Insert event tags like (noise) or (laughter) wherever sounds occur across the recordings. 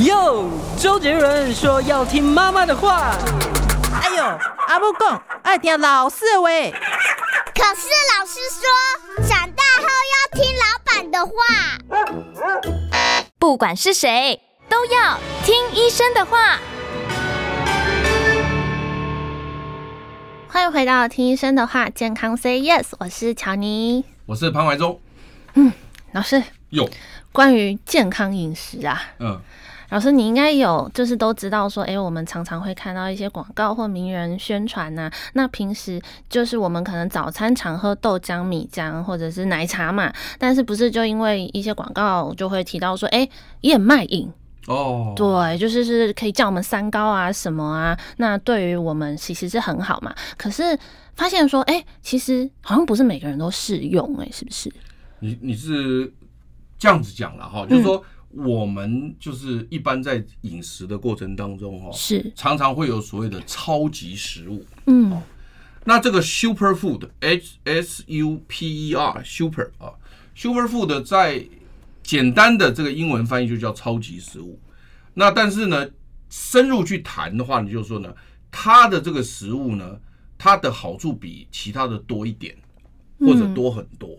哟，周杰伦说要听妈妈的话。哎呦，阿母讲爱听老师的话。可是老师说，长大后要听老板的话。不管是谁，都要听医生的话。欢迎回到听医生的话，健康 Say Yes，我是乔尼，我是潘怀忠。嗯，老师，有关于健康饮食啊，嗯。老师，你应该有，就是都知道说，哎、欸，我们常常会看到一些广告或名人宣传呐。那平时就是我们可能早餐常喝豆浆、米浆或者是奶茶嘛，但是不是就因为一些广告就会提到说，哎、欸，燕麦饮哦，对，就是是可以叫我们三高啊什么啊，那对于我们其实是很好嘛。可是发现说，哎、欸，其实好像不是每个人都适用、欸，哎，是不是？你你是这样子讲了哈，就是说。嗯我们就是一般在饮食的过程当中，哈，是。常常会有所谓的超级食物，嗯，那这个 super food，h s u p e r super 啊，super food 在简单的这个英文翻译就叫超级食物。那但是呢，深入去谈的话，你就说呢，它的这个食物呢，它的好处比其他的多一点，或者多很多。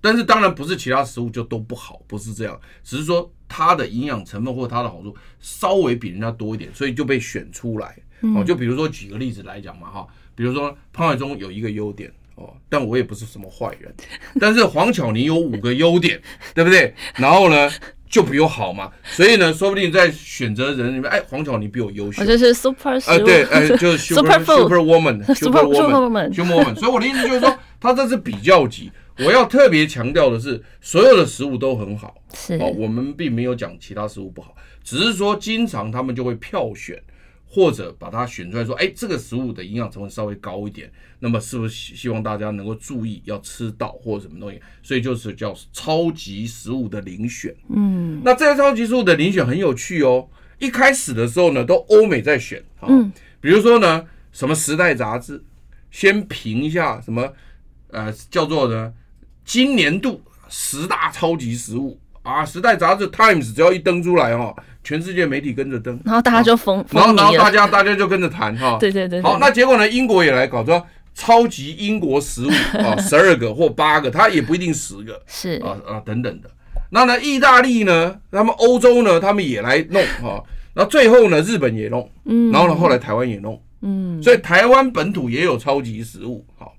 但是当然不是其他食物就都不好，不是这样，只是说它的营养成分或它的好处稍微比人家多一点，所以就被选出来。哦，就比如说举个例子来讲嘛，哈，比如说潘海忠有一个优点哦，但我也不是什么坏人，(laughs) 但是黄巧妮有五个优点，对不对？然后呢就比我好嘛，所以呢说不定在选择人里面，哎，黄巧妮比我优秀，我就是 super 啊，对，哎，就是 super super woman，super woman，super woman，所以我的意思就是说，他这是比较级。我要特别强调的是，所有的食物都很好，是哦，我们并没有讲其他食物不好，只是说经常他们就会票选，或者把它选出来说，哎，这个食物的营养成分稍微高一点，那么是不是希望大家能够注意要吃到或者什么东西？所以就是叫超级食物的遴选。嗯，那这些超级食物的遴选很有趣哦。一开始的时候呢，都欧美在选，嗯，比如说呢，什么《时代》杂志先评一下什么，呃，叫做呢。今年度十大超级食物啊，《时代》杂志 Times 只要一登出来哈，全世界媒体跟着登，然后大家就疯，然后然后大家大家就跟着谈哈。(laughs) 对对对。好，那结果呢？英国也来搞说超级英国食物啊，(laughs) 十二个或八个，它也不一定十个，是啊啊等等的。那呢，意大利呢，他们欧洲呢，他们也来弄哈。那最后呢，日本也弄，嗯，然后呢，后来台湾也弄，嗯，所以台湾本土也有超级食物，好。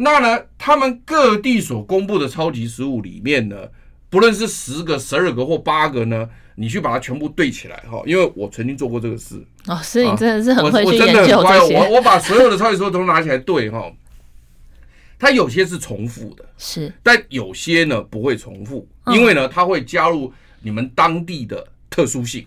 那呢，他们各地所公布的超级食物里面呢，不论是十个、十二个或八个呢，你去把它全部对起来哈，因为我曾经做过这个事。哦，所以你真的是很会去研究这些。我真的很乖，我我把所有的超级食物都拿起来对哈，它有些是重复的，是，但有些呢不会重复，因为呢它会加入你们当地的特殊性。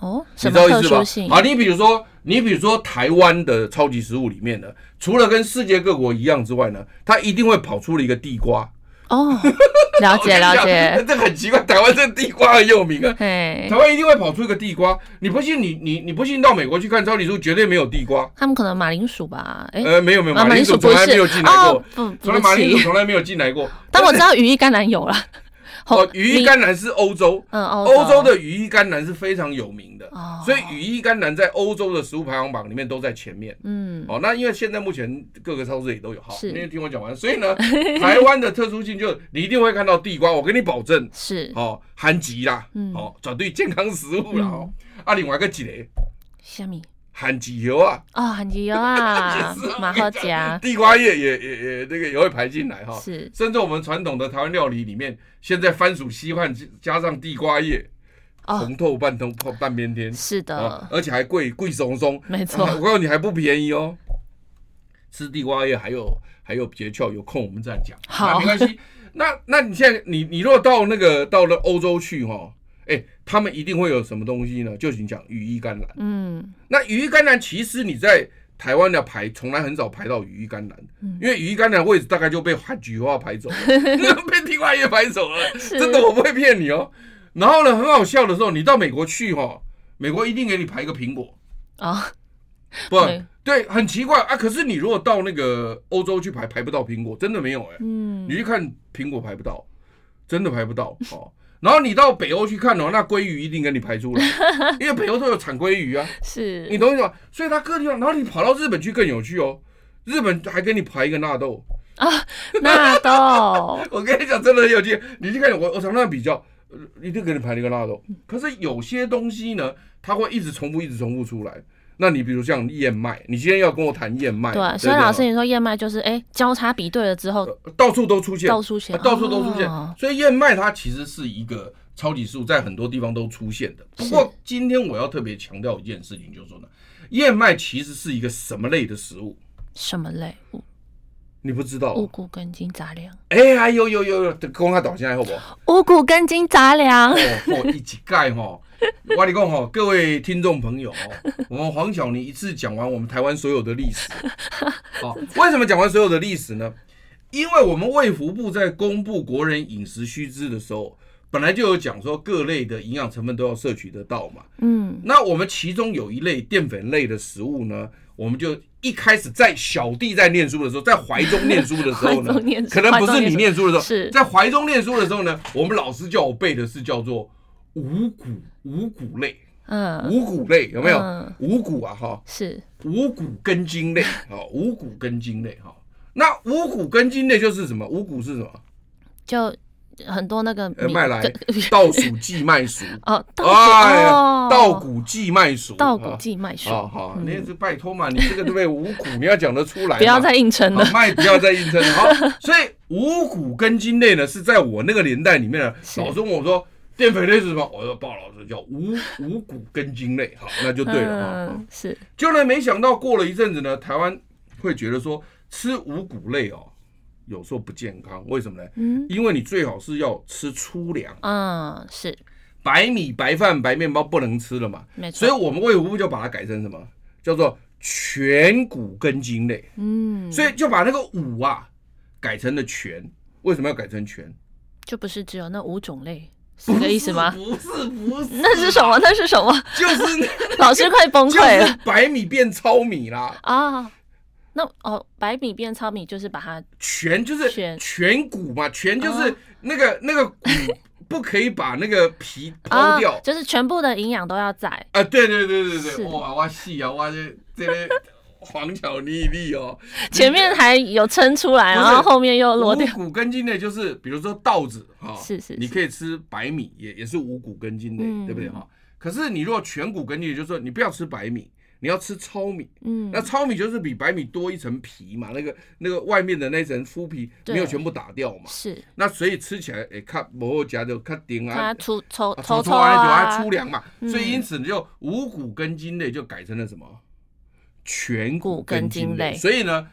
哦，什么意思吧？啊，你比如说。你比如说台湾的超级食物里面呢，除了跟世界各国一样之外呢，它一定会跑出了一个地瓜。哦，(laughs) 了解了解。这很奇怪，台湾这地瓜很有名啊。台湾一定会跑出一个地瓜。你不信？你你你不信？到美国去看超级食物，绝对没有地瓜。他们可能马铃薯吧？哎，呃，没有没有，马铃薯从来没有进来过。从来马铃薯从来没有进来过。(laughs) 但我知道羽衣甘蓝有了。哦，羽衣甘蓝是欧洲，嗯，欧洲。的羽衣甘蓝是非常有名的，哦，所以羽衣甘蓝在欧洲的食物排行榜里面都在前面，嗯，哦，那因为现在目前各个超市也都有，好，因为听我讲完，所以呢，(laughs) 台湾的特殊性就你一定会看到地瓜，我跟你保证，是，哦，含吉啦，嗯，哦，绝对健康食物啦，哦，啊，另外一个几类，虾米？番薯油啊！哦，番薯油啊，蛮好吃。地瓜叶也也也那个也会排进来哈。是，甚至我们传统的台湾料理里面，现在番薯稀饭加上地瓜叶，红透半通透半边天。是的，而且还贵贵松松。没错，我告诉你还不便宜哦。吃地瓜叶还有还有诀窍，有空我们再讲。好，没关系。那那你现在你你如果到那个到了欧洲去哈？哎、欸，他们一定会有什么东西呢？就是你讲羽衣甘蓝。嗯，那羽衣甘蓝其实你在台湾的排从来很少排到羽衣甘蓝，嗯、因为羽衣甘蓝位置大概就被番薯花排走了 (laughs) (laughs) 被地瓜叶排走了。真的，我不会骗你哦。然后呢，很好笑的时候，你到美国去哈，美国一定给你排一个苹果啊。不对，对，很奇怪啊。可是你如果到那个欧洲去排，排不到苹果，真的没有哎、欸。嗯，你去看苹果排不到，真的排不到。哦。然后你到北欧去看哦，那鲑鱼一定给你排出来，(laughs) 因为北欧都有产鲑鱼啊。是，你懂我意思吗？所以它各地方，然后你跑到日本去更有趣哦，日本还给你排一个纳豆啊，(laughs) 纳豆。我跟你讲，真的很有趣。你去看我，我常常比较，一定给你排了一个纳豆。可是有些东西呢，它会一直重复，一直重复出来。那你比如像燕麦，你今天要跟我谈燕麦，对，所以老师你说燕麦就是哎、欸、交叉比对了之后，到处都出现，到处出现，到处都出现。所以燕麦它其实是一个超级食物，在很多地方都出现的。不过今天我要特别强调一件事情，就是说呢，燕麦其实是一个什么类的食物？什么类？你不知道？五谷根茎杂粮。哎呀，有有有有，公开导线好不好？五谷根茎杂粮。哦，一起盖哈。我跟你讲哈，各位听众朋友哦，我们黄晓妮一次讲完我们台湾所有的历史。好，为什么讲完所有的历史呢？因为我们卫福部在公布国人饮食须知的时候，本来就有讲说各类的营养成分都要摄取得到嘛。嗯，那我们其中有一类淀粉类的食物呢，我们就一开始在小弟在念书的时候，在怀中念书的时候呢，可能不是你念书的时候，是在怀中念书的时候呢，我们老师叫我背的是叫做。五谷五谷类，嗯，五谷类有没有？五谷啊，哈，是五谷根茎类，(laughs) 啊，五谷根茎类，哈。那五谷根茎类就是什么？五谷是什么？就很多那个麦来稻谷寄麦黍哦，哎呀，稻谷寄麦黍，(laughs) 稻谷寄麦黍，好好，你也是拜托嘛，你这个对不对？五谷你要讲得出来，不要再硬撑了，麦不要再硬撑了，好。(laughs) 所以五谷根茎类呢，是在我那个年代里面呢，老师问我说。淀粉类是什么？我说鲍老师叫五五谷根茎类，好，那就对了啊。嗯、是，就呢，没想到过了一阵子呢，台湾会觉得说吃五谷类哦，有时候不健康，为什么呢？嗯，因为你最好是要吃粗粮。嗯，是。白米、白饭、白面包不能吃了嘛？没错。所以我们卫福部就把它改成什么？叫做全谷根茎类。嗯。所以就把那个五啊改成了全。为什么要改成全？就不是只有那五种类。是这个意思吗？不是不是，那是什么？那是什么？就是老师快崩溃了。白米变糙米啦！啊，那哦，白米变糙米就是把它全就是全全谷嘛，全就是那个那个谷不可以把那个皮 (laughs) 抛掉，就是全部的营养都要在。啊，对对对对对，哇哇细啊，哇这这个。黄巧丽丽哦，(laughs) 前面还有撑出来，然后后面又落掉。五谷根茎类就是，比如说稻子哈，是是，你可以吃白米，也也是五谷根茎类，对不对哈？可是你如果全谷根茎，就是说你不要吃白米，你要吃糙米。嗯，那糙米就是比白米多一层皮嘛，那个那个外面的那层麸皮没有全部打掉嘛。是。那所以吃起来诶，看磨合夹就看顶啊，它粗粗粗粗啊，粗粮嘛。所以因此你就五谷根茎类就改成了什么？全谷根茎类，所以呢，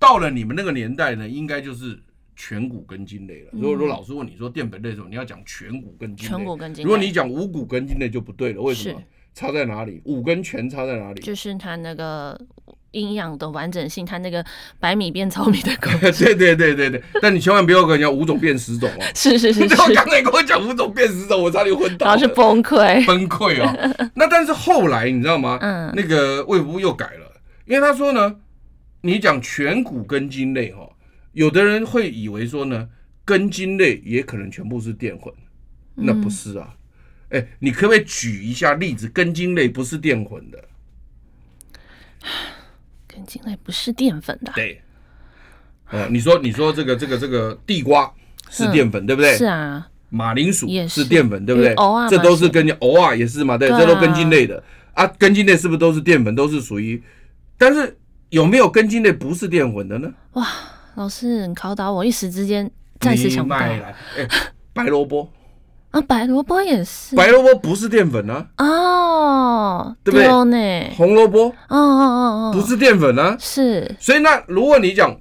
到了你们那个年代呢，应该就是全谷根茎类了。如果说老师问你说淀粉类什么，你要讲全谷根茎类。全谷根茎。如果你讲五谷根茎类就不对了，为什么？差在哪里？五根全差在哪里？就是它那个营养的完整性，它那个白米变糙米的功能。(laughs) 对对对对对，但你千万不要跟人家五种变十种哦。是是是，你知道刚才跟我讲五种变十种，我差点昏倒。然后是崩溃，崩溃啊！(laughs) 那但是后来你知道吗？嗯，那个卫福部又改了。因为他说呢，你讲全谷根茎类哈，有的人会以为说呢，根茎类也可能全部是淀粉，那不是啊。哎、嗯，你可不可以举一下例子？根茎类不是淀粉的，根茎类不是淀粉的。对，哦，你说你说这个这个这个地瓜是淀粉，对不对？是啊。马铃薯是淀粉，对不对？这都是根茎，偶尔也是嘛，对，这都根茎类的啊。根茎类是不是都是淀粉？都是属于。但是有没有根茎类不是淀粉的呢？哇，老师，你考倒我，一时之间暂时想不到。哎，白萝卜啊，白萝卜也是。白萝卜不是淀粉啊。哦，对不对？红萝卜，哦哦哦哦，不是淀粉啊。是。所以那如果你讲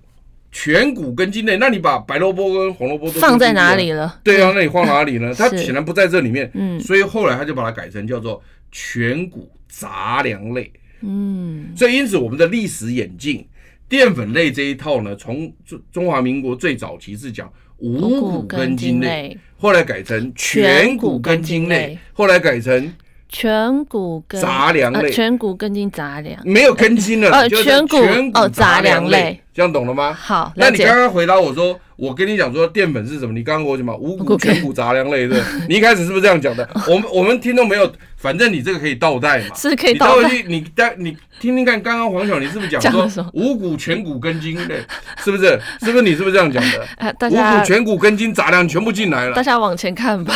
全谷根茎类，那你把白萝卜跟红萝卜都放在哪里了？对啊，那你放哪里呢？它显然不在这里面。嗯。所以后来他就把它改成叫做全谷杂粮类。嗯，所以因此我们的历史演进，淀粉类这一套呢，从中中华民国最早期是讲五谷根茎类，后来改成全谷根茎类，后来改成全谷根杂粮类，全谷根茎杂粮没有根茎了，呃，全谷哦杂粮类，这样懂了吗？好，那你刚刚回答我说，我跟你讲说淀粉是什么？你刚刚我讲嘛五谷全谷杂粮类的？(laughs) 你一开始是不是这样讲的？我们我们听都没有，反正你这个可以倒带嘛，(laughs) 是可以倒带。你待你听听看，刚刚黄小你是不是讲说五谷全谷根茎类？是不是？是不是你是不是这样讲的？(laughs) 五谷全谷根茎杂粮全部进来了，大家往前看吧。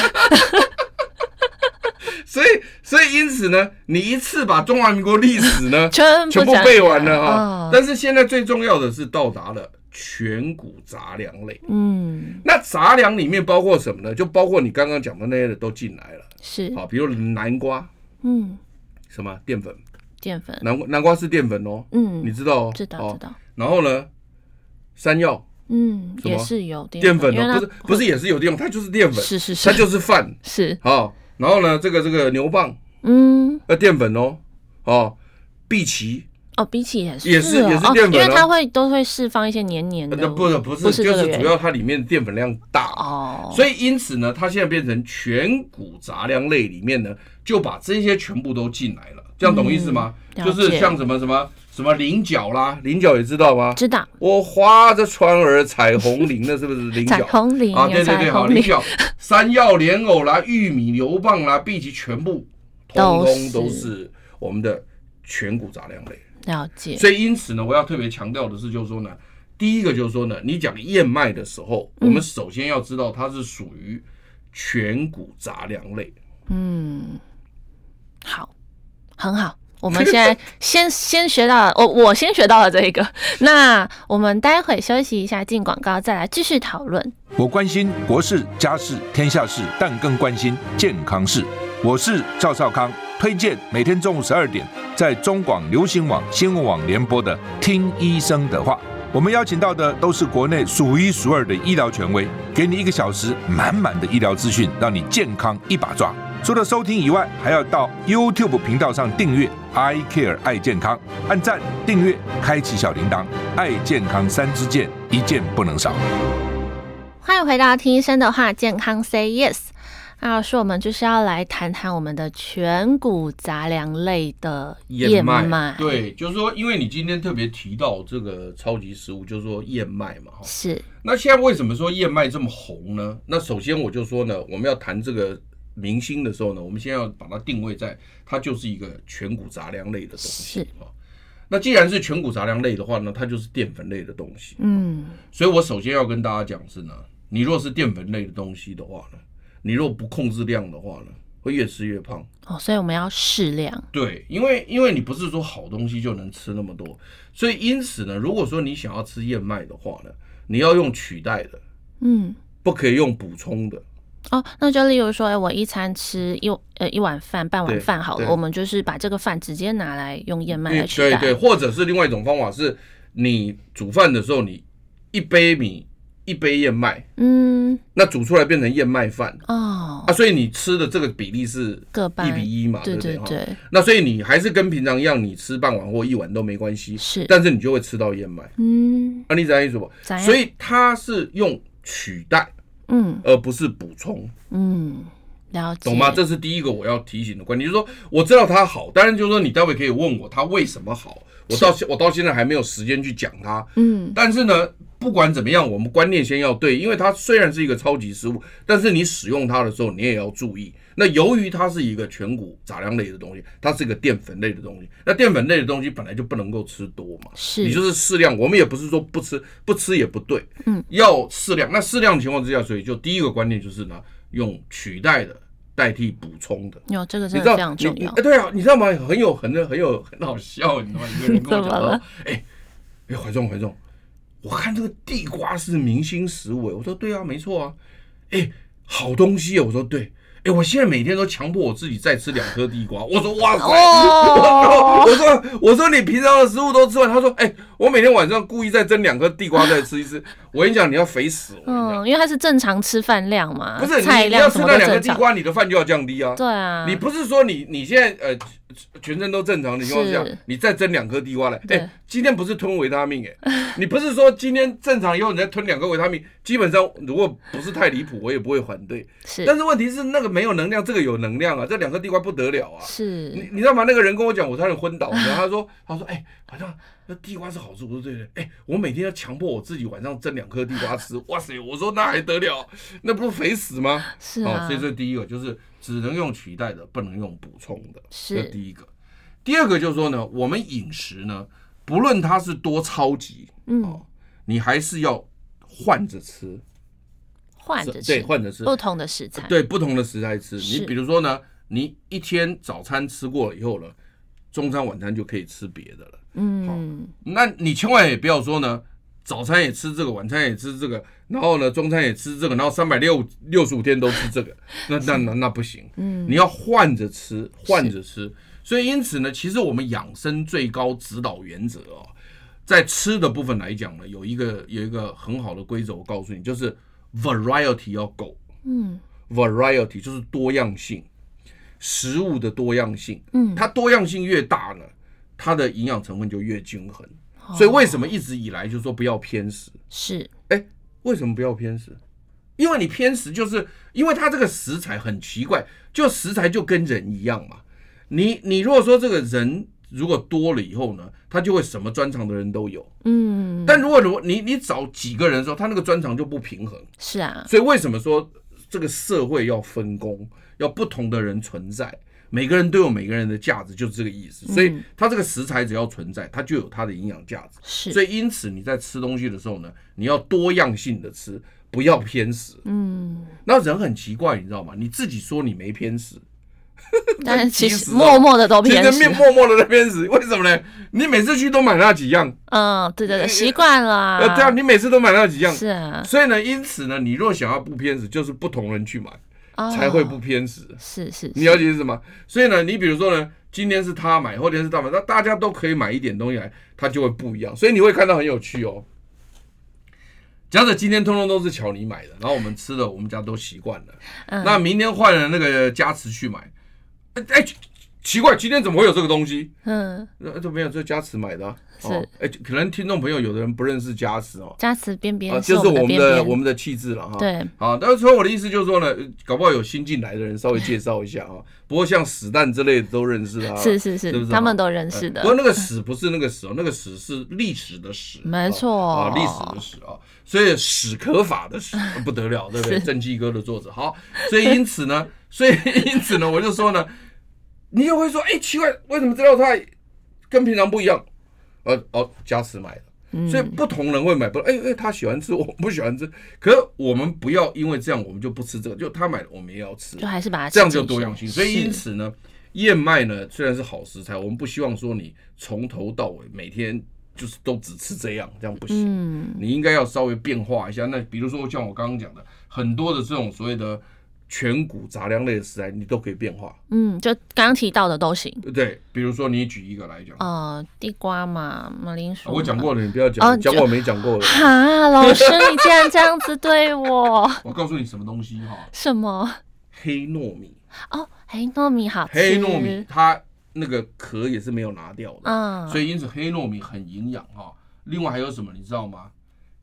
所以，所以因此呢，你一次把中华民国历史呢 (laughs) 全全部背完了啊、哦！但是现在最重要的是到达了全谷杂粮类。嗯，那杂粮里面包括什么呢？就包括你刚刚讲的那些的都进来了。是好，比如南瓜，嗯，什么淀粉？淀粉。南南瓜是淀粉哦。嗯，你知道哦？知道知道。然后呢，山药，嗯，也是有淀粉哦，不是不是也是有淀粉，它就是淀粉，是是是，它就是饭，是好。然后呢，这个这个牛蒡，嗯，呃，淀粉哦，哦，碧琪，哦，荸荠也是，也是也是淀粉，因为它会都会释放一些黏黏的，不是不是，就是主要它里面的淀粉量大。哦，所以因此呢，它现在变成全谷杂粮类里面呢，就把这些全部都进来了，这样懂意思吗？就是像什么什么什么菱角啦，菱角也知道吗？知道。我划着船儿采红菱的，是不是菱角？彩虹菱啊，对对对，好，菱角。山药、莲藕啦、玉米、牛蒡啦、荸荠，全部通通都是我们的全谷杂粮类。了解。所以因此呢，我要特别强调的是，就是说呢，第一个就是说呢，你讲燕麦的时候，我们首先要知道它是属于全谷杂粮类。嗯，好，很好。我们现在先先学到了，我我先学到了这一个。(laughs) 那我们待会休息一下，进广告再来继续讨论。我关心国事、家事、天下事，但更关心健康事。我是赵少康，推荐每天中午十二点在中广流行网新闻网联播的《听医生的话》。我们邀请到的都是国内数一数二的医疗权威，给你一个小时满满的医疗资讯，让你健康一把抓。除了收听以外，还要到 YouTube 频道上订阅 “I Care 爱健康”，按赞、订阅、开启小铃铛，爱健康三支箭，一件不能少。欢迎回到听医生的话，健康 Say Yes。那老师，我们就是要来谈谈我们的全谷杂粮类的燕麦。燕麦对，就是说，因为你今天特别提到这个超级食物，就是说燕麦嘛，哈是。那现在为什么说燕麦这么红呢？那首先我就说呢，我们要谈这个。明星的时候呢，我们先要把它定位在它就是一个全谷杂粮类的东西啊。那既然是全谷杂粮类的话呢，它就是淀粉类的东西。嗯，所以我首先要跟大家讲是呢，你若是淀粉类的东西的话呢，你若不控制量的话呢，会越吃越胖。哦，所以我们要适量。对，因为因为你不是说好东西就能吃那么多，所以因此呢，如果说你想要吃燕麦的话呢，你要用取代的，嗯，不可以用补充的。哦，那就例如说，哎，我一餐吃一呃一碗饭，半碗饭好了，我们就是把这个饭直接拿来用燕麦来取代。对对，或者是另外一种方法是，你煮饭的时候，你一杯米一杯燕麦，嗯，那煮出来变成燕麦饭哦，啊，所以你吃的这个比例是一比一嘛，对不对？对对对。那所以你还是跟平常一样，你吃半碗或一碗都没关系，是，但是你就会吃到燕麦，嗯，啊，你怎样意思不？所以它是用取代。嗯，而不是补充。嗯，了解，懂吗？这是第一个我要提醒的观点，就是说我知道它好，当然就是说你待会可以问我它为什么好。我到现我到现在还没有时间去讲它。嗯，但是呢，不管怎么样，我们观念先要对，因为它虽然是一个超级食物，但是你使用它的时候，你也要注意。那由于它是一个全谷杂粮类的东西，它是一个淀粉类的东西。那淀粉类的东西本来就不能够吃多嘛，是，你就是适量。我们也不是说不吃，不吃也不对，嗯，要适量。那适量的情况之下，所以就第一个观念就是呢，用取代的代替补充的。有这个真的非常重要。哎，对啊，你知道吗？很有很很有很好笑，你知道吗？一个人跟我讲 (laughs) 说，哎哎，怀中怀中，我看这个地瓜是明星食物，我说对啊，没错啊，哎，好东西啊，我说对。哎，我现在每天都强迫我自己再吃两颗地瓜。我说哇塞，哦、(laughs) 我说我说你平常的食物都吃完。他说哎，我每天晚上故意再蒸两颗地瓜再吃一次。(laughs) 我跟你讲，你要肥死。嗯，因为它是正常吃饭量嘛，不是你，你要吃那两个地瓜，你的饭就要降低啊。对啊，你不是说你你现在呃全身都正常的情况下，你再蒸两颗地瓜来，哎、欸，今天不是吞维他命哎、欸，(laughs) 你不是说今天正常以后你再吞两颗维他命，基本上如果不是太离谱，我也不会反对。是，但是问题是那个没有能量，这个有能量啊，这两颗地瓜不得了啊。是，你你知道吗？那个人跟我讲，我差点昏倒。然后他说，他说，哎、欸，晚上那地瓜是好处，不是对的。哎、欸，我每天要强迫我自己晚上蒸两颗地瓜吃。哇塞，我说那还得了？那不是肥死吗？是啊。所以这第一个就是。只能用取代的，不能用补充的，是这第一个。第二个就是说呢，我们饮食呢，不论它是多超级，嗯、哦，你还是要换着吃，换着吃，对，换着吃不同的食材，对，不同的食材吃。你比如说呢，你一天早餐吃过了以后呢，中餐晚餐就可以吃别的了，嗯，好，那你千万也不要说呢。早餐也吃这个，晚餐也吃这个，然后呢，中餐也吃这个，然后三百六六十五天都吃这个，那那那那不行。嗯，你要换着吃，换着吃。所以因此呢，其实我们养生最高指导原则哦，在吃的部分来讲呢，有一个有一个很好的规则，我告诉你，就是 variety 要够。嗯，variety 就是多样性，食物的多样性。嗯，它多样性越大呢，它的营养成分就越均衡。所以为什么一直以来就说不要偏食？是，哎，为什么不要偏食？因为你偏食，就是因为它这个食材很奇怪，就食材就跟人一样嘛。你你如果说这个人如果多了以后呢，他就会什么专长的人都有。嗯。但如果如果你你找几个人的时候，他那个专长就不平衡。是啊。所以为什么说这个社会要分工，要不同的人存在？每个人都有每个人的价值，就是这个意思。所以它这个食材只要存在，它就有它的营养价值。是。所以因此你在吃东西的时候呢，你要多样性的吃，不要偏食。嗯。那人很奇怪，你知道吗？你自己说你没偏食，但是其实 (laughs) 默默的都偏食。其实默默的在偏食，为什么呢？你每次去都买那几样。嗯，对对对，习惯了。呃，对啊，你每次都买那几样。是啊。所以呢，因此呢，你若想要不偏食，就是不同人去买。才会不偏食，是是，你了解是什么？所以呢，你比如说呢，今天是他买，后天是他买，那大家都可以买一点东西来，他就会不一样。所以你会看到很有趣哦。假设今天通通都是巧妮买的，然后我们吃了，我们家都习惯了。那明天换了那个加持去买，哎哎。奇怪，今天怎么会有这个东西？嗯，那这没有，这佳慈买的、啊。是，哎、欸，可能听众朋友有的人不认识佳慈哦。佳慈边边、啊，就是我们的我们的气质了哈。对，好，但是说我的意思就是说呢，搞不好有新进来的人稍微介绍一下啊。不过像史蛋之类的都认识啊。是是是，是是他们都认识的。不过那个史不是那个史哦，那个史是历史的史。没错啊，历史的史啊，所以史可法的史不得了，对不对？正气哥的作者。好，所以因此呢，所以因此呢，我就说呢。你就会说，哎、欸，奇怪，为什么这道菜跟平常不一样？呃，哦，佳慈买的，嗯、所以不同人会买不，哎、欸、哎、欸，他喜欢吃，我不喜欢吃。可是我们不要因为这样，我们就不吃这个，就他买的我们也要吃，就还是把它这样就多样性。所以因此呢，燕麦呢虽然是好食材，我们不希望说你从头到尾每天就是都只吃这样，这样不行。嗯、你应该要稍微变化一下。那比如说像我刚刚讲的，很多的这种所谓的。全谷杂粮类的食材，你都可以变化。嗯，就刚刚提到的都行。对，比如说你举一个来讲。呃，地瓜嘛，马铃薯。我讲过了，你不要讲，讲我没讲过的。(laughs) 哈，老师，你竟然这样子对我。(laughs) 我告诉你什么东西哈？什么？黑糯米。哦，黑糯米好吃。黑糯米它那个壳也是没有拿掉的，嗯，所以因此黑糯米很营养哈。另外还有什么你知道吗？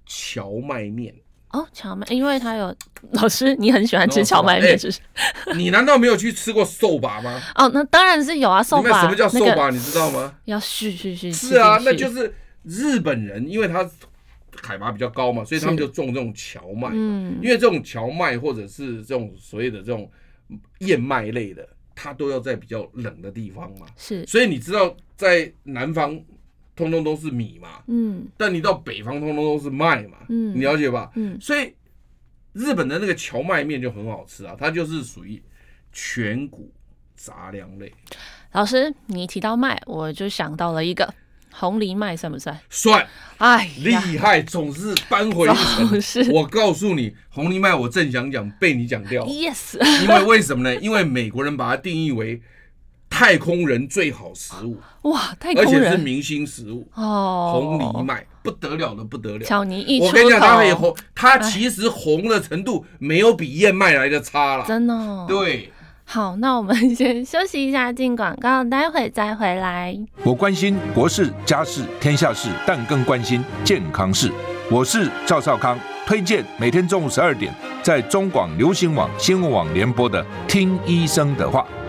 荞麦面。哦，荞麦，因为他有老师，你很喜欢吃荞麦面，是不是？(laughs) 你难道没有去吃过寿把吗？哦，那当然是有啊，寿把。什么叫寿把？你知道吗？(laughs) 要续续续。是啊，那就是日本人，因为他海拔比较高嘛，所以他们就种这种荞麦。嗯，因为这种荞麦或者是这种所谓的这种燕麦类的，它都要在比较冷的地方嘛。是，所以你知道在南方。通通都是米嘛，嗯，但你到北方通通都是麦嘛，嗯，你了解吧？嗯，所以日本的那个荞麦面就很好吃啊，它就是属于全谷杂粮类。老师，你提到麦，我就想到了一个红藜麦，算不算？算，哎，厉害，总是扳回一城。是我告诉你，红藜麦我正想讲，被你讲掉。Yes，因为为什么呢？因为美国人把它定义为。太空人最好食物哇！太空人，而且是明星食物哦，红藜麦不得了的不得了。巧尼一我跟你讲，它可以红，它其实红的程度没有比燕麦来的差了，真的。对，好，那我们先休息一下，进广告，待会再回来。我关心国事、家事、天下事，但更关心健康事。我是赵少康，推荐每天中午十二点在中广流行网、新闻网联播的《听医生的话》。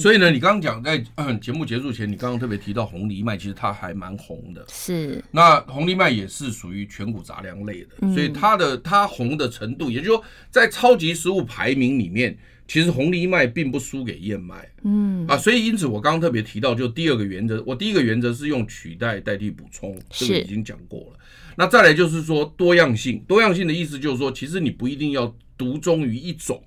所以呢，你刚刚讲在节目结束前，你刚刚特别提到红藜麦，其实它还蛮红的。是。那红藜麦也是属于全谷杂粮类的，嗯、所以它的它红的程度，也就是说，在超级食物排名里面。其实红藜麦并不输给燕麦，嗯啊，所以因此我刚刚特别提到，就第二个原则，我第一个原则是用取代代替补充，这个已经讲过了。那再来就是说多样性，多样性的意思就是说，其实你不一定要独钟于一种，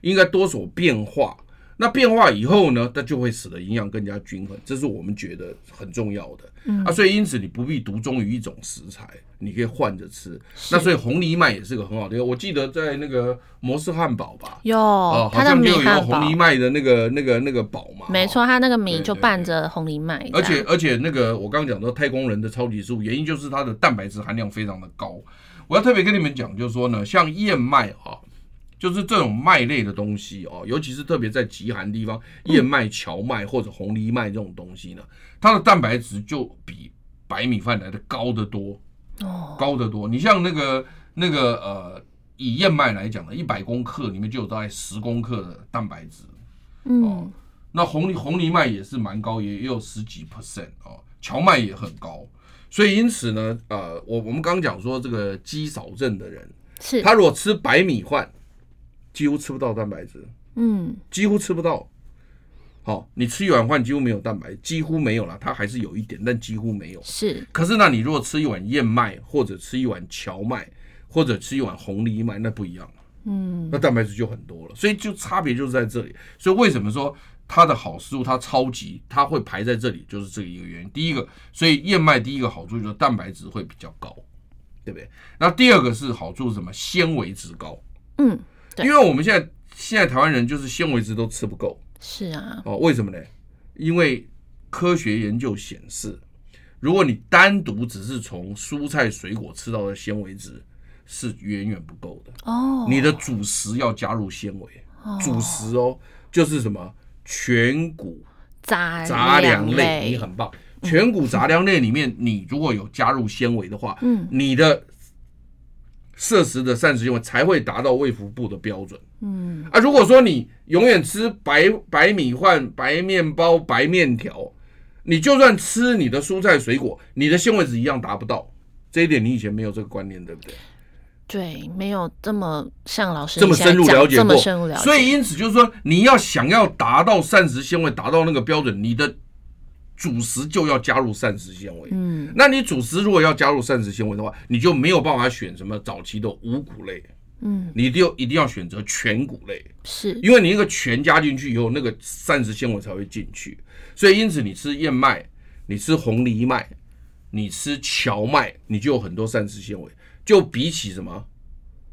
应该多所变化。那变化以后呢，它就会使得营养更加均衡，这是我们觉得很重要的。嗯啊，所以因此你不必独钟于一种食材，你可以换着吃。那所以红藜麦也是个很好的。我记得在那个摩斯汉堡吧，有，好像就有红藜麦的那个那个那个堡嘛。没错，它那个米就拌着红藜麦。而且而且那个我刚刚讲的太空人的超级食物，原因就是它的蛋白质含量非常的高。我要特别跟你们讲，就是说呢，像燕麦啊。就是这种麦类的东西哦，尤其是特别在极寒地方，燕麦、荞麦或者红藜麦这种东西呢，它的蛋白质就比白米饭来的高得多哦，高得多。你像那个那个呃，以燕麦来讲呢，一百公克里面就有大概十公克的蛋白质，哦，那红红藜麦也是蛮高，也也有十几 percent 哦，荞麦也很高，所以因此呢，呃，我我们刚刚讲说这个肌少症的人，是他如果吃白米饭。几乎吃不到蛋白质，嗯，几乎吃不到。好，你吃一碗饭几乎没有蛋白，几乎没有了，它还是有一点，但几乎没有。是，可是那，你如果吃一碗燕麦，或者吃一碗荞麦，或者吃一碗红藜麦，那不一样了，嗯，那蛋白质就很多了。所以就差别就是在这里。所以为什么说它的好食物它超级它会排在这里，就是这一个原因。第一个，所以燕麦第一个好处就是蛋白质会比较高，对不对？那第二个是好处是什么？纤维质高，嗯。因为我们现在现在台湾人就是纤维质都吃不够，是啊，哦，为什么呢？因为科学研究显示，如果你单独只是从蔬菜水果吃到的纤维质是远远不够的。哦，你的主食要加入纤维，主食哦，就是什么？全谷杂杂粮类，你很棒，全谷杂粮类里面你如果有加入纤维的话，嗯，你的。摄食的膳食纤维才会达到卫福部的标准。嗯啊，如果说你永远吃白白米饭、白面包、白面条，你就算吃你的蔬菜水果，你的纤维质一样达不到。这一点你以前没有这个观念，对不对？对，没有这么像老师这么深入了解过。这么深入了解。所以因此就是说，你要想要达到膳食纤维达到那个标准，你的。主食就要加入膳食纤维，嗯，那你主食如果要加入膳食纤维的话，你就没有办法选什么早期的五谷类，嗯，你就一定要选择全谷类，是。因为你那个全加进去以后，那个膳食纤维才会进去，所以因此你吃燕麦，你吃红藜麦，你吃荞麦，你就有很多膳食纤维，就比起什么，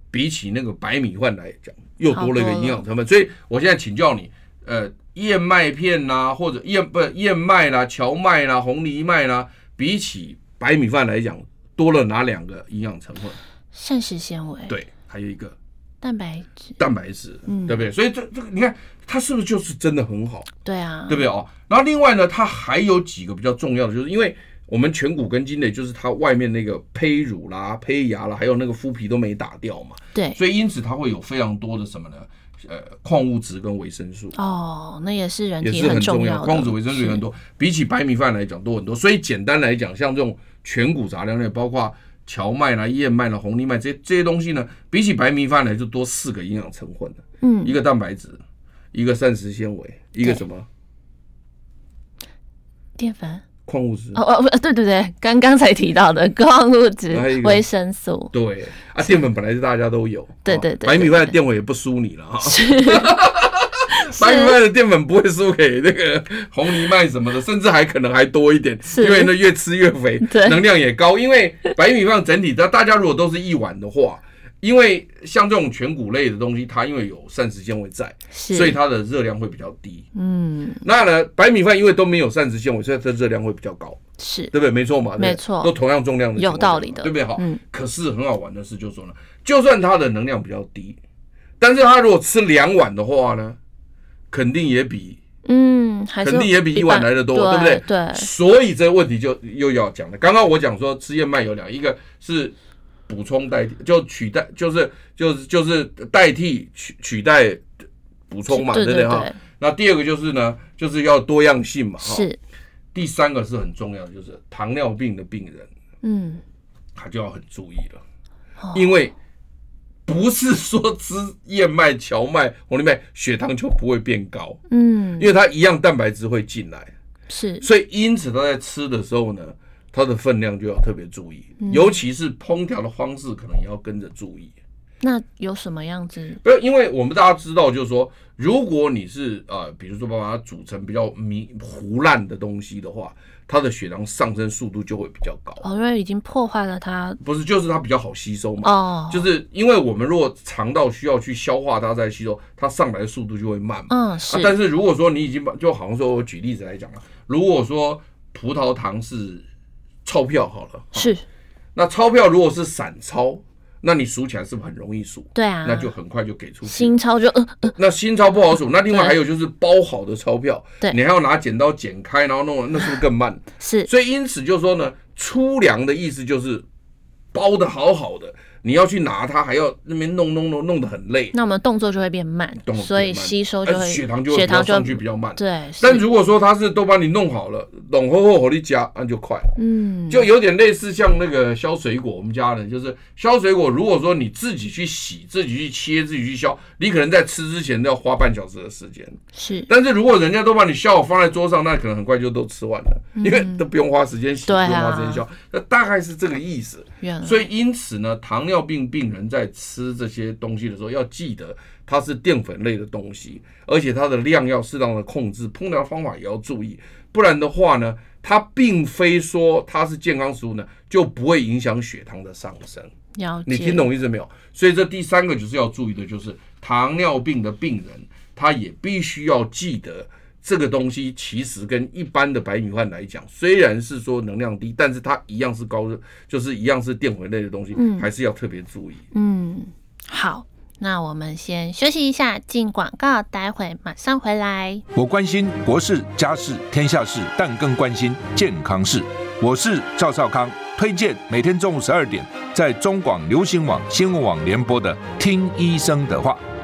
比起那个白米饭来讲，又多了一个营养成分，所以我现在请教你，呃。燕麦片啦、啊，或者燕不燕麦啦、荞麦啦、红藜麦啦，比起白米饭来讲，多了哪两个营养成分？膳食纤维。对，还有一个蛋白质。蛋白质，嗯，对不对？所以这这个你看，它是不是就是真的很好？对啊，对不对哦？然后另外呢，它还有几个比较重要的，就是因为我们全骨根茎类，就是它外面那个胚乳啦、胚芽啦，还有那个麸皮都没打掉嘛。对，所以因此它会有非常多的什么呢？呃，矿物质跟维生素哦，那也是人体也是很重要，矿物质、维生素也很多，比起白米饭来讲多很多。所以简单来讲，像这种全谷杂粮类，包括荞麦啦、燕麦啦、红藜麦这些这些东西呢，比起白米饭来就多四个营养成分的，嗯，一个蛋白质，一个膳食纤维，一个什么？淀粉。矿物质哦哦不对对对，刚刚才提到的 (laughs) 矿物质、维生素。对啊，淀粉本来是大家都有。(laughs) 对对对，白米饭的淀粉也不输你了哈。(laughs) 白米饭的淀粉不会输给那个红藜麦什么的，甚至还可能还多一点，因为那越吃越肥，能量也高。因为白米饭整体的，大家如果都是一碗的话，因为像这种全谷类的东西，它因为有膳食纤维在，所以它的热量会比较低。嗯，那呢，白米饭因为都没有膳食纤维，所以它的热量会比较高。是，对不对？没错嘛，没错，都同样重量的，有道理的，对不对？好，可是很好玩的是，就是说呢，就算它的能量比较低，但是它如果吃两碗的话呢，肯定也比嗯，肯定也比一碗来的多，对不对？对。所以这个问题就又要讲了。刚刚我讲说吃燕麦有两，一个是。补充代替就取代就是就是就是代替取取代补充嘛，对不对哈？那第二个就是呢，就是要多样性嘛，哈。是。第三个是很重要的，就是糖尿病的病人，嗯，他就要很注意了，因为不是说吃燕麦、荞麦、红藜麦血糖就不会变高，嗯，因为它一样蛋白质会进来，是。所以因此他在吃的时候呢。它的分量就要特别注意，尤其是烹调的方式，可能也要跟着注意。那有什么样子？不是，因为我们大家知道，就是说，如果你是呃，比如说把它煮成比较糜糊烂的东西的话，它的血糖上升速度就会比较高。哦，因为已经破坏了它。不是，就是它比较好吸收嘛。哦。就是因为我们如果肠道需要去消化它再吸收，它上来的速度就会慢嘛。嗯，是。但是如果说你已经把，就好像说我举例子来讲了，如果说葡萄糖是。钞票好了，是。那钞票如果是散钞，那你数起来是不是很容易数？对啊，那就很快就给出去。新钞就呃呃，那新钞不好数。那另外还有就是包好的钞票，对，你还要拿剪刀剪开，然后弄，那是不是更慢？(laughs) 是。所以因此就是说呢，粗粮的意思就是包的好好的。你要去拿它，还要那边弄弄弄弄得很累，那我们动作就会变慢，所以吸收就会血糖就会上去比较慢。对，但如果说它是都帮你弄好了，弄厚厚火力加，那就快。嗯，就有点类似像那个削水果，我们家人就是削水果。如果说你自己去洗、自己去切、自己去削，你可能在吃之前都要花半小时的时间。是，但是如果人家都把你削好放在桌上，那可能很快就都吃完了，因为都不用花时间洗，不用花时间削。那大概是这个意思。所以因此呢，糖。糖尿病病人在吃这些东西的时候，要记得它是淀粉类的东西，而且它的量要适当的控制，烹调方法也要注意，不然的话呢，它并非说它是健康食物呢，就不会影响血糖的上升。你听懂意思没有？所以这第三个就是要注意的，就是糖尿病的病人，他也必须要记得。这个东西其实跟一般的白米饭来讲，虽然是说能量低，但是它一样是高热，就是一样是淀粉类的东西，嗯，还是要特别注意。嗯，好，那我们先休息一下，进广告，待会马上回来。我关心国事、家事、天下事，但更关心健康事。我是赵少康，推荐每天中午十二点在中广流行网、新闻网联播的《听医生的话》。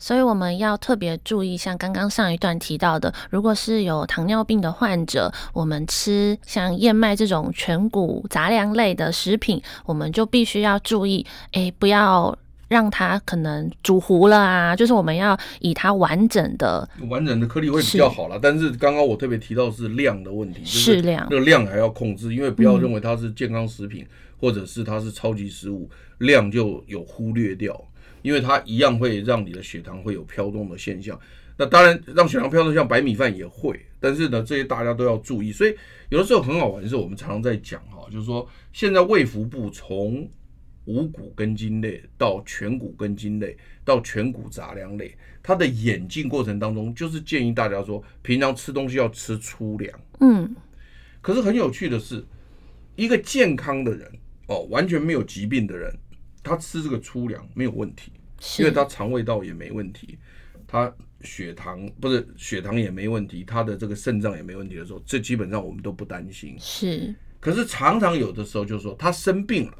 所以我们要特别注意，像刚刚上一段提到的，如果是有糖尿病的患者，我们吃像燕麦这种全谷杂粮类的食品，我们就必须要注意，诶，不要让它可能煮糊了啊。就是我们要以它完整的、完整的颗粒会比较好了。但是刚刚我特别提到是量的问题，适量，那个量还要控制，因为不要认为它是健康食品，或者是它是超级食物，量就有忽略掉。因为它一样会让你的血糖会有飘动的现象，那当然让血糖飘动像白米饭也会，但是呢，这些大家都要注意。所以有的时候很好玩是，我们常常在讲哈，就是说现在胃腹部从五谷根茎类到全谷根茎类到全谷杂粮类，它的演进过程当中，就是建议大家说，平常吃东西要吃粗粮。嗯，可是很有趣的是，一个健康的人哦，完全没有疾病的人。他吃这个粗粮没有问题，因为他肠胃道也没问题，他血糖不是血糖也没问题，他的这个肾脏也没问题的时候，这基本上我们都不担心。是，可是常常有的时候就是说他生病了，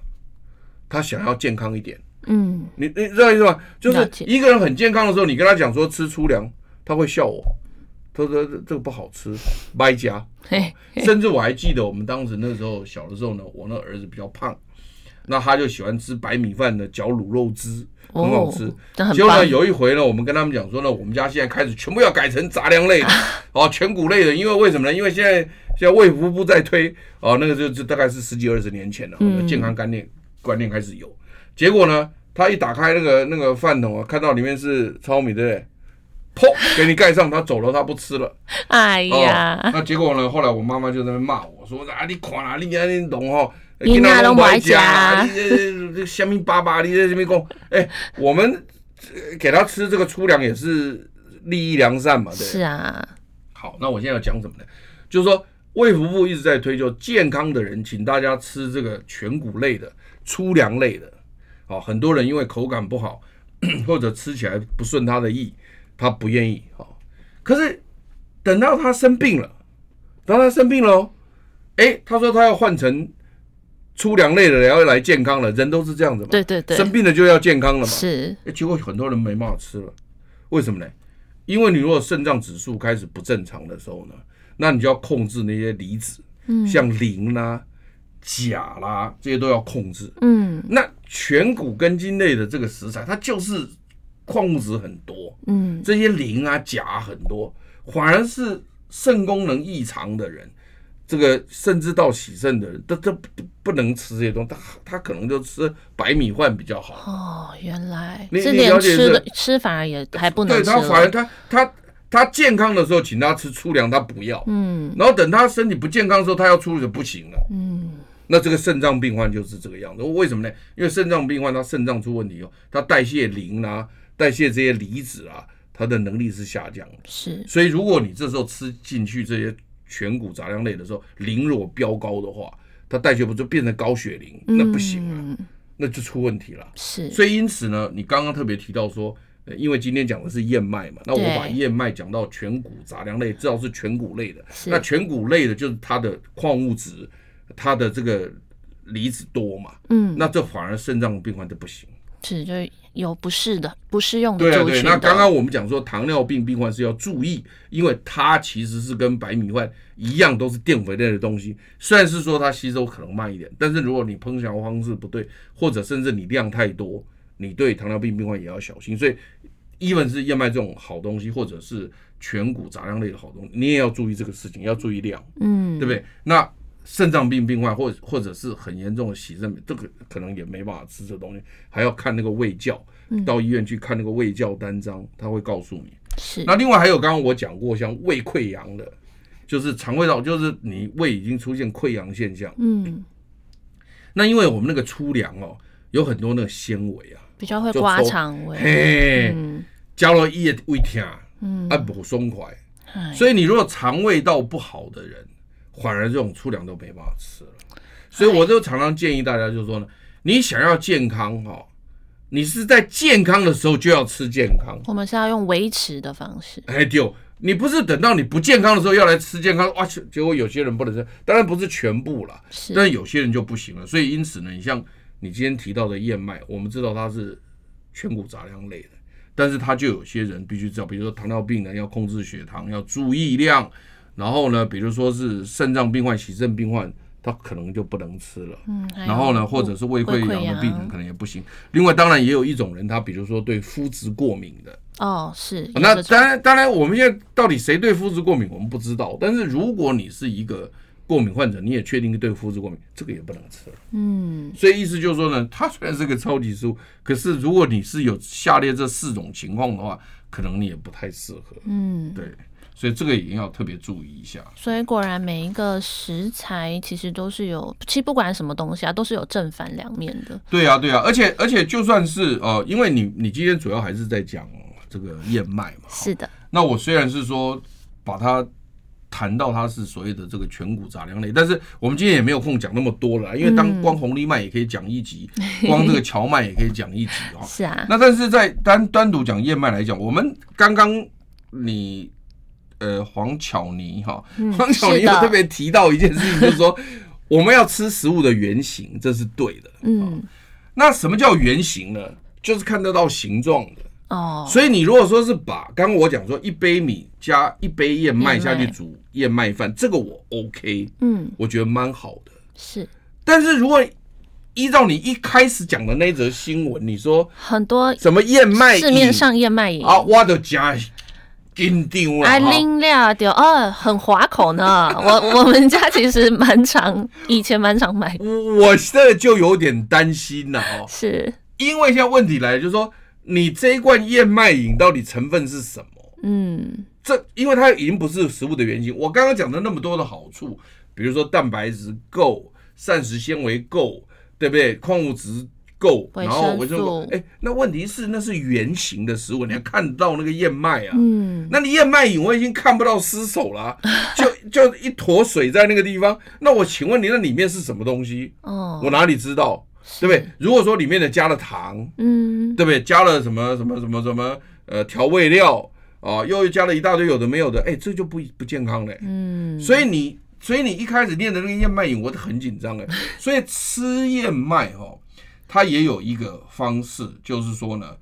他想要健康一点。嗯，你你知道意思吗？就是一个人很健康的时候，你跟他讲说吃粗粮，他会笑我，他说这个不好吃，卖家。甚至我还记得我们当时那时候小的时候呢，我那儿子比较胖。那他就喜欢吃白米饭的绞卤肉汁，很好吃。结果呢，有一回呢，我们跟他们讲说呢，我们家现在开始全部要改成杂粮类的，(laughs) 哦，全谷类的，因为为什么呢？因为现在现在卫福部在推，哦，那个就就大概是十几二十年前了，我们健康观念观念开始有。结果呢，他一打开那个那个饭桶啊，看到里面是糙米，对不对？砰，给你盖上，他走了，他不吃了。(laughs) 哎呀，那结果呢？后来我妈妈就在那边骂我说：“啊，你看啊，你啊，你懂哦。”你哪都不爱吃，你这香米巴巴，你在这边讲，哎，我们给他吃这个粗粮也是利益良善嘛，对。是啊。好，那我现在要讲什么呢？就是说，卫福部一直在推，就健康的人，请大家吃这个全谷类的、粗粮类的。好，很多人因为口感不好，(coughs) 或者吃起来不顺他的意，他不愿意。好，可是等到他生病了，等到他生病了，哎，他说他要换成。粗粮类的要来健康了，人都是这样子嘛。对对对，生病了就要健康了嘛。是，结果很多人没办法吃了，为什么呢？因为你如果肾脏指数开始不正常的时候呢，那你就要控制那些离子，嗯，像磷啦、钾啦这些都要控制。嗯，那全谷根茎类的这个食材，它就是矿物质很多，嗯，这些磷啊、钾很多，反而是肾功能异常的人。这个甚至到洗肾的人，他他不能吃这些东西，他他可能就吃白米饭比较好。哦，原来你你了解吃吃反而也还不能吃。对他反而他他他健康的时候，请他吃粗粮，他不要。嗯。然后等他身体不健康的时候，他要粗粮就不行了。嗯。那这个肾脏病患就是这个样子。为什么呢？因为肾脏病患他肾脏出问题后，他代谢磷啊，代谢这些离子啊，他的能力是下降的。是。所以如果你这时候吃进去这些。全谷杂粮类的时候，磷如果飙高的话，它代谢不就变成高血磷，那不行啊，嗯、那就出问题了。是，所以因此呢，你刚刚特别提到说，因为今天讲的是燕麦嘛，那我把燕麦讲到全谷杂粮类，至少是全谷类的。那全谷类的就是它的矿物质，它的这个离子多嘛，嗯，那这反而肾脏病患就不行。是，就有不适的、不适用的。对啊，对，那刚刚我们讲说，糖尿病病患是要注意，因为它其实是跟白米饭一样，都是淀粉类的东西。虽然是说它吸收可能慢一点，但是如果你烹调方式不对，或者甚至你量太多，你对糖尿病病患也要小心。所以，even 是燕麦这种好东西，或者是全谷杂粮类的好东西，你也要注意这个事情，要注意量，嗯，对不对？那。肾脏病病患，或或者是很严重的洗肾病，这个可能也没办法吃这东西，还要看那个胃教，到医院去看那个胃教单张，他会告诉你。是。那另外还有刚刚我讲过，像胃溃疡的，就是肠胃道，就是你胃已经出现溃疡现象。嗯。那因为我们那个粗粮哦，有很多那个纤维啊，比较会刮肠胃。嘿，加了一胃疼，嗯，啊不松快，所以你如果肠胃道不好的人。反而这种粗粮都没办法吃了，所以我就常常建议大家，就是说呢，你想要健康哈，你是在健康的时候就要吃健康。我们是要用维持的方式。哎，对，你不是等到你不健康的时候要来吃健康，哇，结果有些人不能吃，当然不是全部了，是，但有些人就不行了。所以因此呢，你像你今天提到的燕麦，我们知道它是全谷杂粮类的，但是它就有些人必须知道，比如说糖尿病人要控制血糖，要注意量。然后呢，比如说是肾脏病患、洗肾病患，他可能就不能吃了。嗯，然后呢，或者是胃溃疡的病人可能也不行。另外，当然也有一种人，他比如说对麸质过敏的。哦，是。那当然，当然，我们现在到底谁对麸质过敏，我们不知道。但是如果你是一个过敏患者，你也确定对麸质过敏，这个也不能吃了。嗯。所以意思就是说呢，它虽然是个超级食物，可是如果你是有下列这四种情况的话，可能你也不太适合。嗯，对。所以这个也要特别注意一下。所以果然每一个食材其实都是有，其实不管什么东西啊，都是有正反两面的。对啊，对啊，而且而且就算是呃，因为你你今天主要还是在讲这个燕麦嘛。是的。那我虽然是说把它谈到它是所谓的这个全谷杂粮类，但是我们今天也没有空讲那么多了，因为当光红藜麦也可以讲一集，嗯、光这个荞麦也可以讲一集啊。(laughs) 是啊。那但是在单单独讲燕麦来讲，我们刚刚你。呃，黄巧妮哈，黄巧妮又特别提到一件事情，就是说我们要吃食物的原型，这是对的。嗯，那什么叫原型呢？就是看得到形状的。哦，所以你如果说是把刚刚我讲说一杯米加一杯燕麦下去煮燕麦饭，这个我 OK。嗯，我觉得蛮好的。是，但是如果依照你一开始讲的那则新闻，你说很多什么燕麦市面上燕麦饮啊，我的家紧张了，啊，拎料丢哦，很滑口呢。我 (laughs) 我们家其实蛮常，以前蛮常买。我现在就有点担心了哦，是因为现在问题来了，就是说你这一罐燕麦饮到底成分是什么？嗯，这因为它已经不是食物的原型。我刚刚讲的那么多的好处，比如说蛋白质够，膳食纤维够。对不对？矿物质够，然后我就哎，那问题是那是圆形的食物，你要看到那个燕麦啊。嗯，那你燕麦饮我已经看不到尸首了，(laughs) 就就一坨水在那个地方。那我请问你，那里面是什么东西？哦，我哪里知道？对不对？如果说里面的加了糖，嗯，对不对？加了什么什么什么什么呃调味料啊，又加了一大堆有的没有的，哎，这就不不健康嘞。嗯，所以你。所以你一开始念的那个燕麦饮，我都很紧张哎。(laughs) 所以吃燕麦哈，它也有一个方式，就是说呢，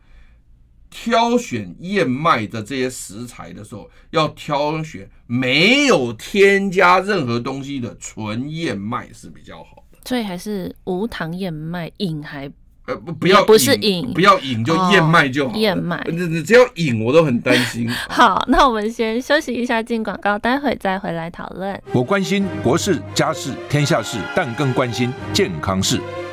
挑选燕麦的这些食材的时候，要挑选没有添加任何东西的纯燕麦是比较好的。所以还是无糖燕麦饮还。呃不不要不是饮，不要饮就燕麦就好。燕麦，你你只要饮我都很担心。(laughs) 好，那我们先休息一下，进广告，待会再回来讨论。我关心国事、家事、天下事，但更关心健康事。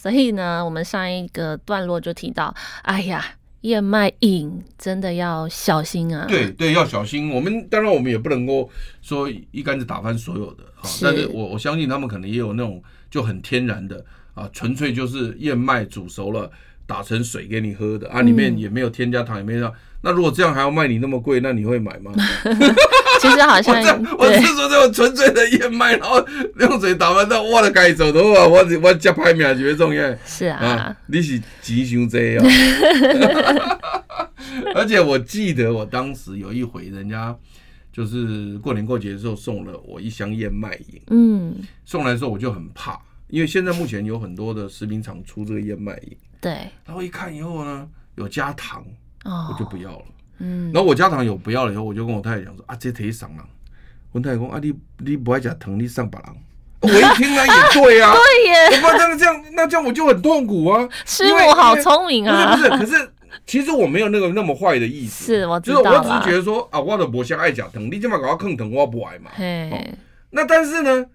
所以呢，我们上一个段落就提到，哎呀，燕麦饮真的要小心啊。对对，要小心。我们当然我们也不能够说一竿子打翻所有的，是但是我我相信他们可能也有那种就很天然的。啊，纯粹就是燕麦煮熟了，打成水给你喝的啊，里面也没有添加糖，也没有。那如果这样还要卖你那么贵，那你会买吗？(laughs) 其实好像我，我是说这种纯粹的燕麦，然后用水打完，那我的该走的话，我我加排名绝重要。是啊，啊你是吉凶这样。(laughs) 而且我记得我当时有一回，人家就是过年过节的时候送了我一箱燕麦饮，嗯，送来的时候我就很怕。因为现在目前有很多的食品厂出这个燕麦饮，对，然后一看以后呢，有加糖，哦，我就不要了，嗯，然后我家长有不要了以后，我就跟我太太讲说啊，这忒伤了，我太太说啊，你你不爱讲疼，你上把郎，我一听呢也对啊，(laughs) 对耶，我不然这样那这样我就很痛苦啊，师母好聪明啊，不是不是，可是其实我没有那个那么坏的意思，是我。知道，就是我只是觉得说啊，我的不想爱讲疼，你这么搞我坑疼我不爱嘛，嘿，那但是呢。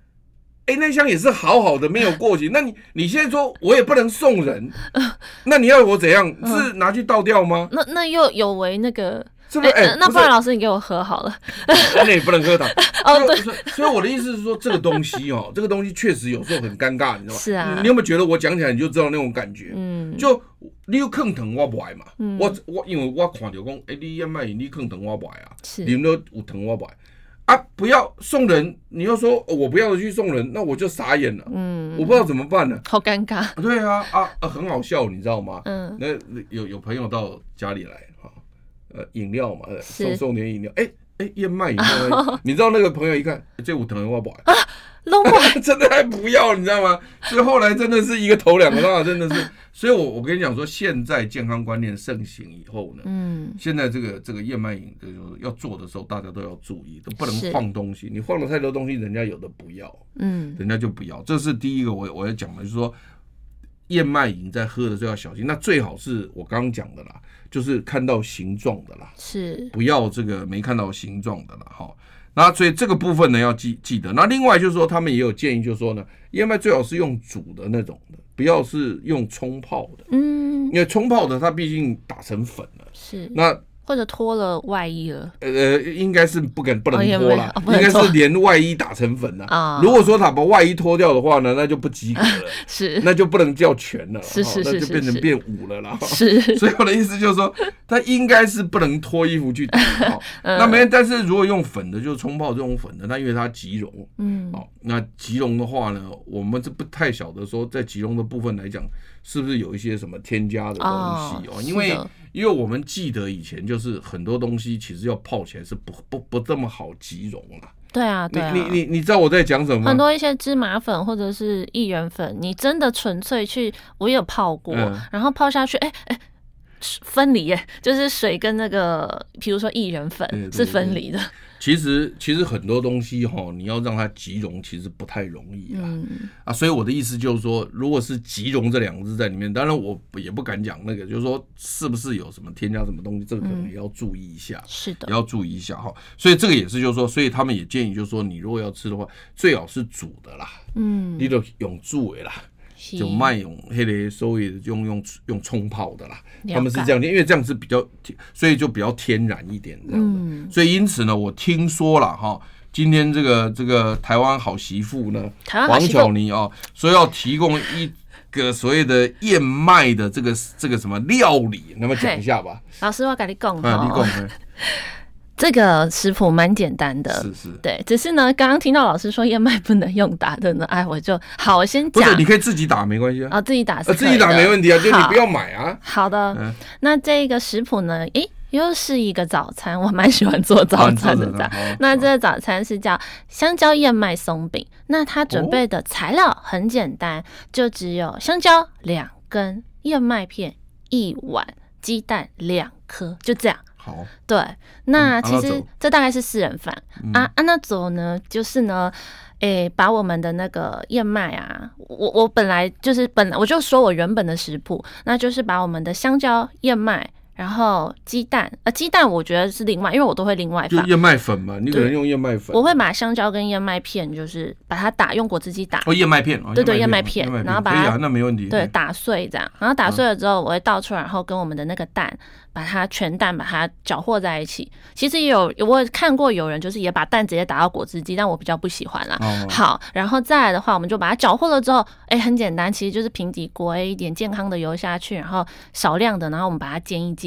哎，那箱也是好好的，没有过期。那你你现在说我也不能送人，(laughs) 那你要我怎样？是拿去倒掉吗？那那又有违那个，是不是？哎，那不然老师你给我喝好了。那也不能喝糖。(laughs) 哦，对。所以我的意思是说，这个东西哦，这个东西确实有时候很尴尬，你知道吗？是啊。你有没有觉得我讲起来你就知道那种感觉？嗯。就你有坑疼我不爱嘛。我我因为我看到讲，哎，你要卖你坑疼我不爱啊。是。你们都有疼我不爱。啊！不要送人，你又说我不要去送人，那我就傻眼了。嗯，我不知道怎么办呢？好尴尬。对啊，啊，很好笑，你知道吗？嗯，那有有朋友到家里来哈，呃，饮料嘛，送送点饮料。哎哎，燕麦饮料，(laughs) 你知道那个朋友一看，这我疼我不爱啊，(laughs) (laughs) 弄坏，(laughs) 真的还不要，你知道吗？所以后来真的是一个头两个大，真的是。所以我我跟你讲说，现在健康观念盛行以后呢，嗯，现在这个这个燕麦饮就是要做的时候，大家都要注意，都不能放东西。你放了太多东西，人家有的不要，嗯，人家就不要。这是第一个我我要讲的，就是说燕麦饮在喝的时候要小心。那最好是我刚刚讲的啦，就是看到形状的啦，是不要这个没看到形状的啦，哈。那所以这个部分呢要记记得。那另外就是说，他们也有建议，就是说呢，燕麦最好是用煮的那种的。不要是用冲泡的，嗯，因为冲泡的它毕竟打成粉了，是。那或者脱了外衣了，呃，应该是不敢不能脱了，应该是连外衣打成粉了啊。如果说他把外衣脱掉的话呢，那就不及格了，(laughs) 是，那就不能叫全了，是是是，那就变成变五了啦。是，(laughs) 所以我的意思就是说，他应该是不能脱衣服去打。(laughs) 那没，但是如果用粉的，就是冲泡这种粉的，那因为它即溶，嗯，好，那即溶的话呢，我们是不太晓得说，在即溶的部分来讲，是不是有一些什么添加的东西哦？因为因为我们记得以前就是很多东西其实要泡起来是不不不这么好集溶啊。对啊，对啊。你你你你知道我在讲什么吗？很多一些芝麻粉或者是薏仁粉，你真的纯粹去，我也有泡过，嗯、然后泡下去，哎哎，分离耶，(laughs) 就是水跟那个，比如说薏仁粉是分离的。其实其实很多东西哈，你要让它集溶，其实不太容易啊。嗯、啊，所以我的意思就是说，如果是集溶这两个字在里面，当然我也不敢讲那个，就是说是不是有什么添加什么东西，这个可能也要注意一下。嗯、是的，也要注意一下哈。所以这个也是就是说，所以他们也建议就是说，你如果要吃的话，最好是煮的啦。嗯，你都用煮的啦。就卖用黑的，所以用用用冲泡的啦，他们是这样，因为这样是比较，所以就比较天然一点这样。嗯，所以因此呢，我听说了哈，今天这个这个台湾好媳妇呢，王巧妮啊，说要提供一个所谓的燕麦的这个这个什么料理，那么讲一下吧。老师，我跟你讲啊。你讲。这个食谱蛮简单的，是是，对，只是呢，刚刚听到老师说燕麦不能用打的呢，哎，我就好，我先讲，不是，你可以自己打没关系啊，啊，自己打是，自己打没问题啊，就你不要买啊。好的，嗯、那这个食谱呢，诶，又是一个早餐，我蛮喜欢做早餐的。那这个早餐是叫香蕉燕麦松饼，那它准备的材料很简单，哦、就只有香蕉两根、燕麦片一碗、鸡蛋两颗，就这样。好，对，那其实这大概是四人饭、嗯、啊。啊，那佐呢，就是呢，诶、欸，把我们的那个燕麦啊，我我本来就是本来我就说我原本的食谱，那就是把我们的香蕉、燕麦。然后鸡蛋，呃，鸡蛋我觉得是另外，因为我都会另外放。就燕麦粉嘛，你可能用燕麦粉。我会把香蕉跟燕麦片，就是把它打用果汁机打。哦，燕麦片。对对，燕麦片，然后把它。那没问题。对，打碎这样，然后打碎了之后，我会倒出来，然后跟我们的那个蛋，把它全蛋把它搅和在一起。其实也有我看过有人就是也把蛋直接打到果汁机，但我比较不喜欢啦。好，然后再来的话，我们就把它搅和了之后，哎，很简单，其实就是平底锅，一点健康的油下去，然后少量的，然后我们把它煎一煎。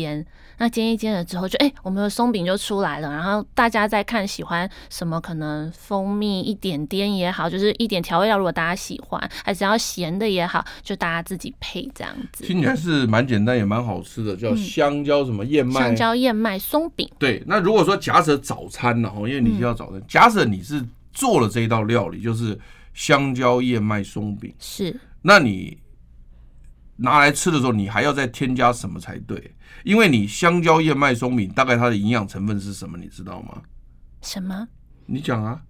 那煎一煎了之后，就哎、欸，我们的松饼就出来了。然后大家再看喜欢什么，可能蜂蜜一点点也好，就是一点调味料，如果大家喜欢，还是要咸的也好，就大家自己配这样子。听起来是蛮简单，也蛮好吃的，叫香蕉什么燕麦、嗯、香蕉燕麦松饼。对，那如果说假设早餐呢？哦，因为你要早餐，嗯、假设你是做了这一道料理，就是香蕉燕麦松饼，是，那你拿来吃的时候，你还要再添加什么才对？因为你香蕉燕麦松饼大概它的营养成分是什么？你知道吗？什么？你讲啊！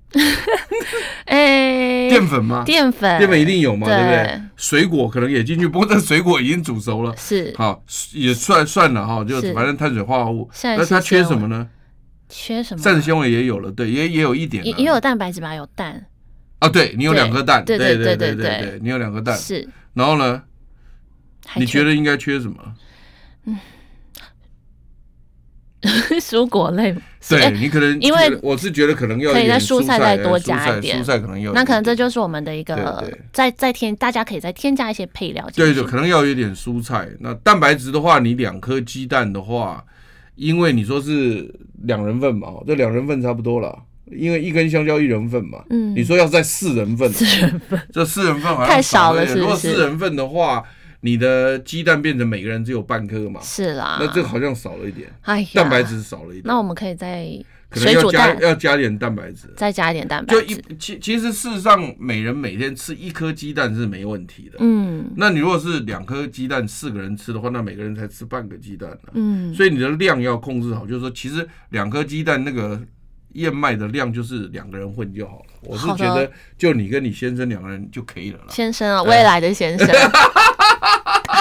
(laughs) 哎，淀粉吗？淀粉，淀粉一定有嘛，对不对？水果可能也进去，不过这水果已经煮熟了，是好也算算了哈，就反正碳水化合物。那它缺什么呢？缺什么？膳食纤维也有了，对，也也有一点，也也有蛋白质吧？有蛋啊？对，你有两颗蛋，对对对对对，你有两颗蛋是。然后呢？你觉得应该缺什么？嗯。(laughs) 蔬果类，对你可能因为我是觉得可能要可以在蔬菜再多加一点，蔬菜可能要，那可能这就是我们的一个再再添，大家可以再添加一些配料。对对，可能要有一点蔬菜。那蛋白质的话，你两颗鸡蛋的话，因为你说是两人份嘛，这两人份差不多了，因为一根香蕉一人份嘛。嗯，你说要在四人份，四人份，这四人份好像太少了，是如果四人份的话。你的鸡蛋变成每个人只有半颗嘛？是啦，那这个好像少了一点，哎呀，蛋白质少了一点。那我们可以再水煮蛋，要加点蛋白质，再加一点蛋白质。就一其其实事实上，每人每天吃一颗鸡蛋是没问题的。嗯，那你如果是两颗鸡蛋，四个人吃的话，那每个人才吃半个鸡蛋呢。嗯，所以你的量要控制好，就是说，其实两颗鸡蛋那个燕麦的量就是两个人混就好了。我是觉得，就你跟你先生两个人就可以了。先生啊，未来的先生。(laughs)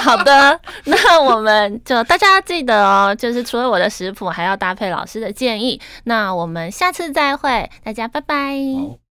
好的，(laughs) 那我们就大家记得哦，就是除了我的食谱，还要搭配老师的建议。那我们下次再会，大家拜拜。